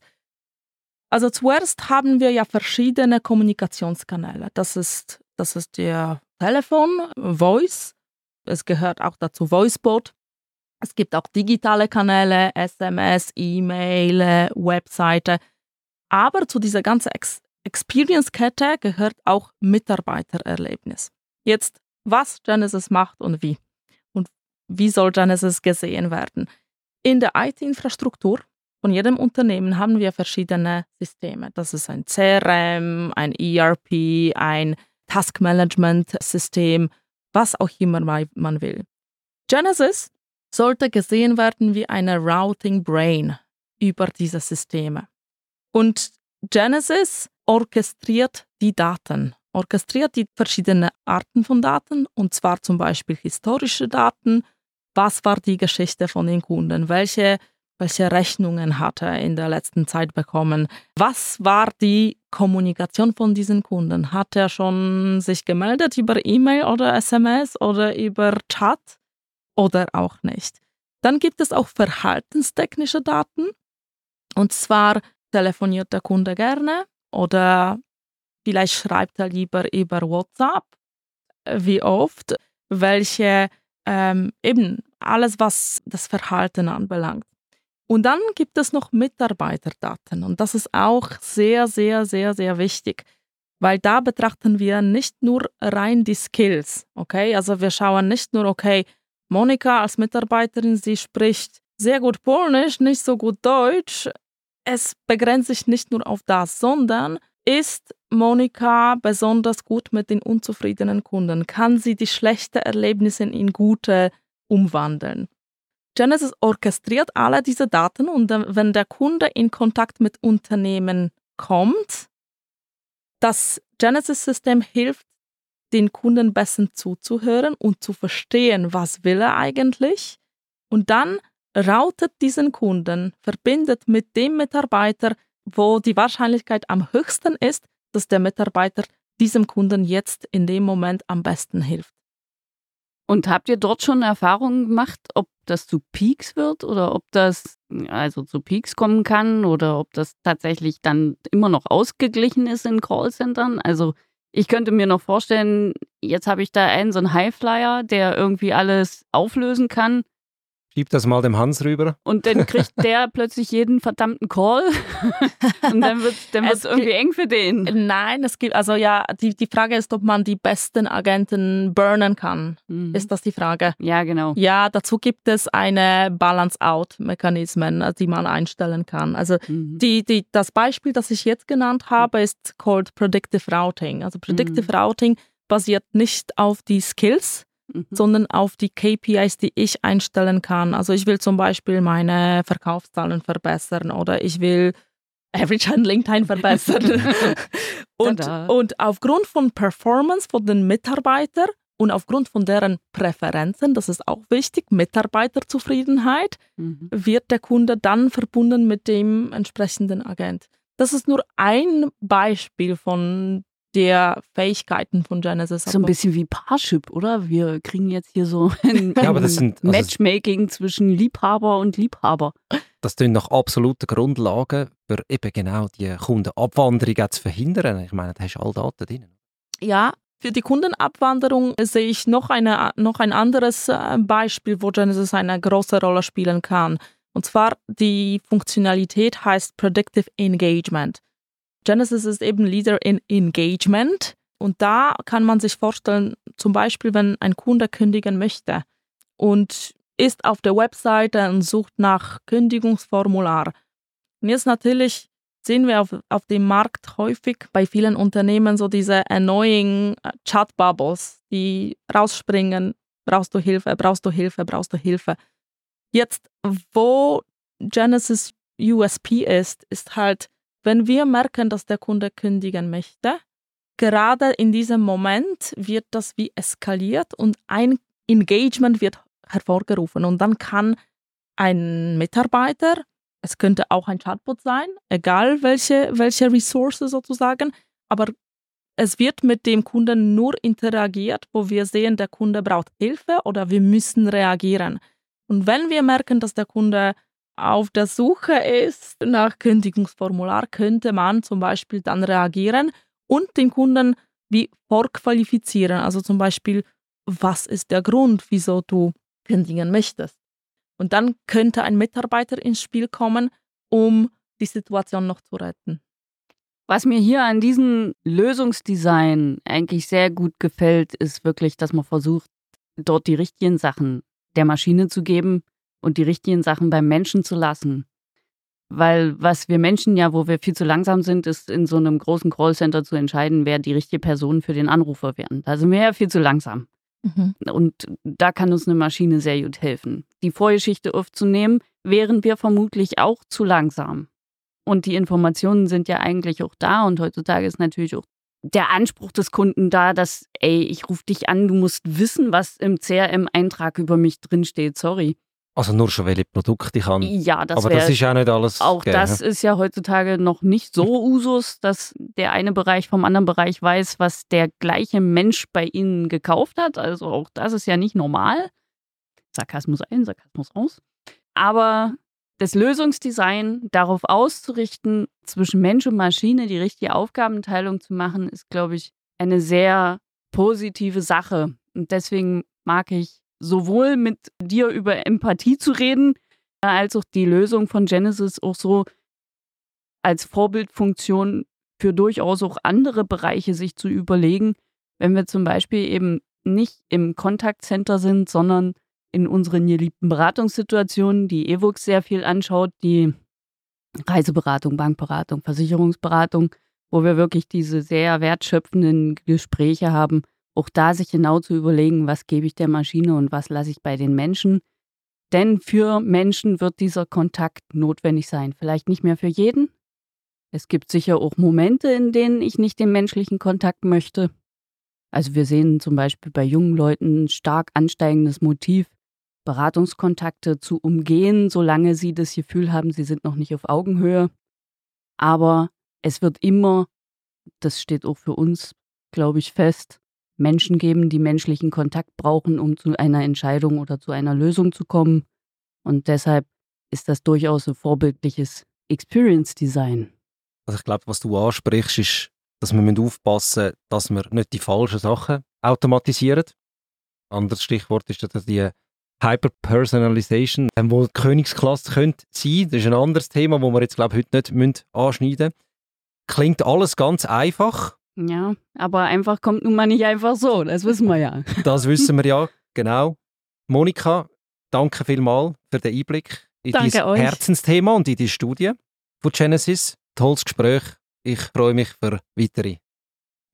Also zuerst haben wir ja verschiedene Kommunikationskanäle. Das ist, das ist der Telefon, Voice. Es gehört auch dazu VoiceBot. Es gibt auch digitale Kanäle, SMS, E-Mail, Webseite. Aber zu dieser ganzen Experience-Kette gehört auch Mitarbeitererlebnis. Jetzt, was Genesis macht und wie. Und wie soll Genesis gesehen werden? In der IT-Infrastruktur von jedem Unternehmen haben wir verschiedene Systeme. Das ist ein CRM, ein ERP, ein Task-Management-System, was auch immer man will. Genesis sollte gesehen werden wie eine Routing Brain über diese Systeme. Und Genesis orchestriert die Daten, orchestriert die verschiedenen Arten von Daten, und zwar zum Beispiel historische Daten. Was war die Geschichte von den Kunden? Welche, welche Rechnungen hat er in der letzten Zeit bekommen? Was war die Kommunikation von diesen Kunden? Hat er schon sich gemeldet über E-Mail oder SMS oder über Chat oder auch nicht? Dann gibt es auch verhaltenstechnische Daten. Und zwar telefoniert der Kunde gerne oder vielleicht schreibt er lieber über WhatsApp, wie oft, welche ähm, eben alles, was das Verhalten anbelangt. Und dann gibt es noch Mitarbeiterdaten und das ist auch sehr, sehr, sehr, sehr wichtig, weil da betrachten wir nicht nur rein die Skills, okay? Also wir schauen nicht nur, okay, Monika als Mitarbeiterin, sie spricht sehr gut Polnisch, nicht so gut Deutsch, es begrenzt sich nicht nur auf das, sondern ist Monika besonders gut mit den unzufriedenen Kunden? Kann sie die schlechten Erlebnisse in gute umwandeln? Genesis orchestriert alle diese Daten und wenn der Kunde in Kontakt mit Unternehmen kommt, das Genesis-System hilft, den Kunden besser zuzuhören und zu verstehen, was will er eigentlich. Und dann routet diesen Kunden, verbindet mit dem Mitarbeiter, wo die Wahrscheinlichkeit am höchsten ist, dass der Mitarbeiter diesem Kunden jetzt in dem Moment am besten hilft. Und habt ihr dort schon Erfahrungen gemacht, ob das zu Peaks wird oder ob das also zu Peaks kommen kann oder ob das tatsächlich dann immer noch ausgeglichen ist in Callcentern? Also ich könnte mir noch vorstellen, jetzt habe ich da einen so einen Highflyer, der irgendwie alles auflösen kann Schieb das mal dem Hans rüber. Und dann kriegt der plötzlich jeden verdammten Call. und dann wird es dann irgendwie eng für den. Nein, es gibt, also ja, die, die Frage ist, ob man die besten Agenten burnen kann. Mhm. Ist das die Frage? Ja, genau. Ja, dazu gibt es eine Balance-Out-Mechanismen, die man einstellen kann. Also mhm. die, die, das Beispiel, das ich jetzt genannt habe, ist called Predictive Routing. Also Predictive mhm. Routing basiert nicht auf die Skills, mhm. sondern auf die KPIs, die ich einstellen kann. Also ich will zum Beispiel meine Verkaufszahlen verbessern oder ich will Average Handling Time verbessern. und, und aufgrund von Performance von den Mitarbeitern und aufgrund von deren Präferenzen, das ist auch wichtig, Mitarbeiterzufriedenheit, mhm. wird der Kunde dann verbunden mit dem entsprechenden Agent. Das ist nur ein Beispiel von der Fähigkeiten von Genesis. So ein bisschen wie Parship, oder? Wir kriegen jetzt hier so ein, ja, aber das sind, also Matchmaking zwischen Liebhaber und Liebhaber. Das sind nach absoluten Grundlagen, für eben genau die Kundenabwanderung zu verhindern. Ich meine, da hast du alle Daten drin. Ja, für die Kundenabwanderung sehe ich noch, eine, noch ein anderes äh, Beispiel, wo Genesis eine große Rolle spielen kann. Und zwar die Funktionalität heißt Predictive Engagement. Genesis ist eben Leader in Engagement. Und da kann man sich vorstellen, zum Beispiel, wenn ein Kunde kündigen möchte und ist auf der Webseite und sucht nach Kündigungsformular. Und jetzt natürlich sehen wir auf, auf dem Markt häufig bei vielen Unternehmen so diese annoying äh, Chat-Bubbles, die rausspringen, brauchst du Hilfe, brauchst du Hilfe, brauchst du Hilfe. Jetzt, wo Genesis USP ist, ist halt, wenn wir merken, dass der Kunde kündigen möchte, gerade in diesem Moment wird das wie eskaliert und ein Engagement wird hervorgerufen und dann kann ein Mitarbeiter, es könnte auch ein Chatbot sein, egal welche, welche Ressource sozusagen, aber es wird mit dem Kunden nur interagiert, wo wir sehen, der Kunde braucht Hilfe oder wir müssen reagieren. Und wenn wir merken, dass der Kunde auf der Suche ist nach Kündigungsformular, könnte man zum Beispiel dann reagieren und den Kunden wie vorqualifizieren. Also zum Beispiel, was ist der Grund, wieso du kündigen möchtest? Und dann könnte ein Mitarbeiter ins Spiel kommen, um die Situation noch zu retten. Was mir hier an diesem Lösungsdesign eigentlich sehr gut gefällt, ist wirklich, dass man versucht, dort die richtigen Sachen der Maschine zu geben, und die richtigen Sachen beim Menschen zu lassen. Weil was wir Menschen ja, wo wir viel zu langsam sind, ist in so einem großen Callcenter zu entscheiden, wer die richtige Person für den Anrufer werden. Da sind wir ja viel zu langsam. Mhm. Und da kann uns eine Maschine sehr gut helfen. Die Vorgeschichte aufzunehmen, wären wir vermutlich auch zu langsam. Und die Informationen sind ja eigentlich auch da. Und heutzutage ist natürlich auch der Anspruch des Kunden da, dass, ey, ich rufe dich an, du musst wissen, was im CRM-Eintrag über mich drinsteht. Sorry. Also nur schon, welche Produkte ich kann. Ja, das Aber wär, das ist auch nicht alles. Auch gegeben. das ist ja heutzutage noch nicht so Usus, dass der eine Bereich vom anderen Bereich weiß, was der gleiche Mensch bei ihnen gekauft hat. Also auch das ist ja nicht normal. Sarkasmus ein, Sarkasmus raus. Aber das Lösungsdesign darauf auszurichten, zwischen Mensch und Maschine die richtige Aufgabenteilung zu machen, ist, glaube ich, eine sehr positive Sache. Und deswegen mag ich sowohl mit dir über Empathie zu reden, als auch die Lösung von Genesis auch so als Vorbildfunktion für durchaus auch andere Bereiche sich zu überlegen, wenn wir zum Beispiel eben nicht im Kontaktcenter sind, sondern in unseren geliebten Beratungssituationen, die Evox sehr viel anschaut, die Reiseberatung, Bankberatung, Versicherungsberatung, wo wir wirklich diese sehr wertschöpfenden Gespräche haben, auch da sich genau zu überlegen, was gebe ich der Maschine und was lasse ich bei den Menschen. Denn für Menschen wird dieser Kontakt notwendig sein. Vielleicht nicht mehr für jeden. Es gibt sicher auch Momente, in denen ich nicht den menschlichen Kontakt möchte. Also wir sehen zum Beispiel bei jungen Leuten stark ansteigendes Motiv, Beratungskontakte zu umgehen, solange sie das Gefühl haben, sie sind noch nicht auf Augenhöhe. Aber es wird immer, das steht auch für uns, glaube ich, fest, Menschen geben, die menschlichen Kontakt brauchen, um zu einer Entscheidung oder zu einer Lösung zu kommen. Und deshalb ist das durchaus ein vorbildliches Experience Design. Also ich glaube, was du ansprichst, ist, dass wir aufpassen müssen, dass wir nicht die falschen Sachen automatisieren. Anderes Stichwort ist dann die Hyper-Personalization, ähm, wo die Königsklasse könnte sein. Das ist ein anderes Thema, das wir jetzt glaube ich, heute nicht anschneiden müssen. Klingt alles ganz einfach. Ja, aber einfach kommt nun mal nicht einfach so, das wissen wir ja. Das wissen wir ja, genau. Monika, danke vielmals für den Einblick in Danke dein euch. Herzensthema und in die Studie von Genesis. Tolles Gespräch. Ich freue mich für weitere.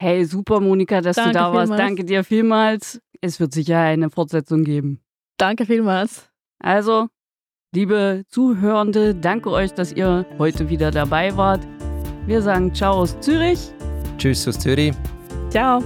Hey, super, Monika, dass Danke du da warst. vielmals. Danke dir vielmals. Es wird sicher eine Fortsetzung geben. Danke vielmals. Also, liebe Zuhörende, danke euch, dass ihr heute wieder dabei wart. Wir sagen Ciao aus Zürich. Tschüss aus Zürich. Ciao.